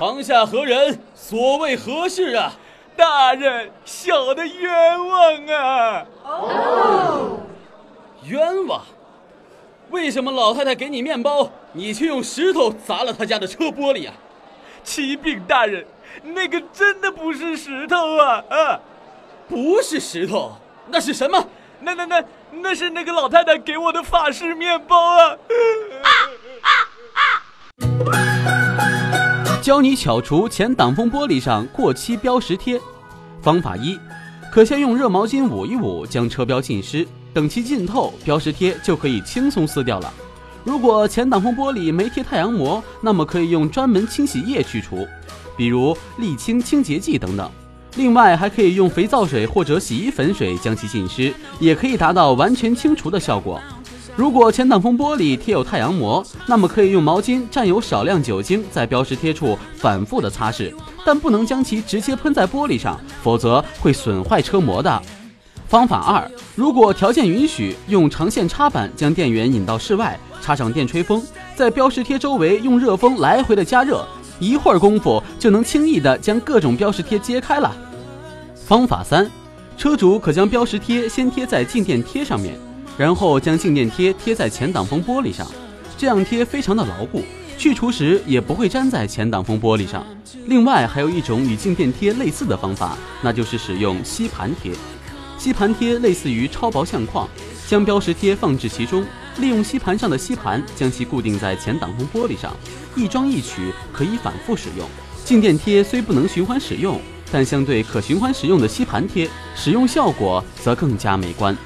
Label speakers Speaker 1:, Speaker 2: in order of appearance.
Speaker 1: 堂下何人？所谓何事啊？
Speaker 2: 大人，小的冤枉啊！
Speaker 1: 哦，冤枉？为什么老太太给你面包，你却用石头砸了她家的车玻璃啊？
Speaker 2: 启禀大人，那个真的不是石头啊！啊，
Speaker 1: 不是石头，那是什么？
Speaker 2: 那那那那是那个老太太给我的法式面包啊！啊
Speaker 3: 教你巧除前挡风玻璃上过期标识贴。方法一，可先用热毛巾捂一捂，将车标浸湿，等其浸透，标识贴就可以轻松撕掉了。如果前挡风玻璃没贴太阳膜，那么可以用专门清洗液去除，比如沥青清洁剂等等。另外，还可以用肥皂水或者洗衣粉水将其浸湿，也可以达到完全清除的效果。如果前挡风玻璃贴有太阳膜，那么可以用毛巾蘸有少量酒精，在标识贴处反复的擦拭，但不能将其直接喷在玻璃上，否则会损坏车膜的。方法二，如果条件允许，用长线插板将电源引到室外，插上电吹风，在标识贴周围用热风来回的加热，一会儿功夫就能轻易的将各种标识贴揭开了。方法三，车主可将标识贴先贴在静电贴上面。然后将静电贴贴在前挡风玻璃上，这样贴非常的牢固，去除时也不会粘在前挡风玻璃上。另外还有一种与静电贴类似的方法，那就是使用吸盘贴。吸盘贴类似于超薄相框，将标识贴放置其中，利用吸盘上的吸盘将其固定在前挡风玻璃上，一装一取，可以反复使用。静电贴虽不能循环使用，但相对可循环使用的吸盘贴，使用效果则更加美观。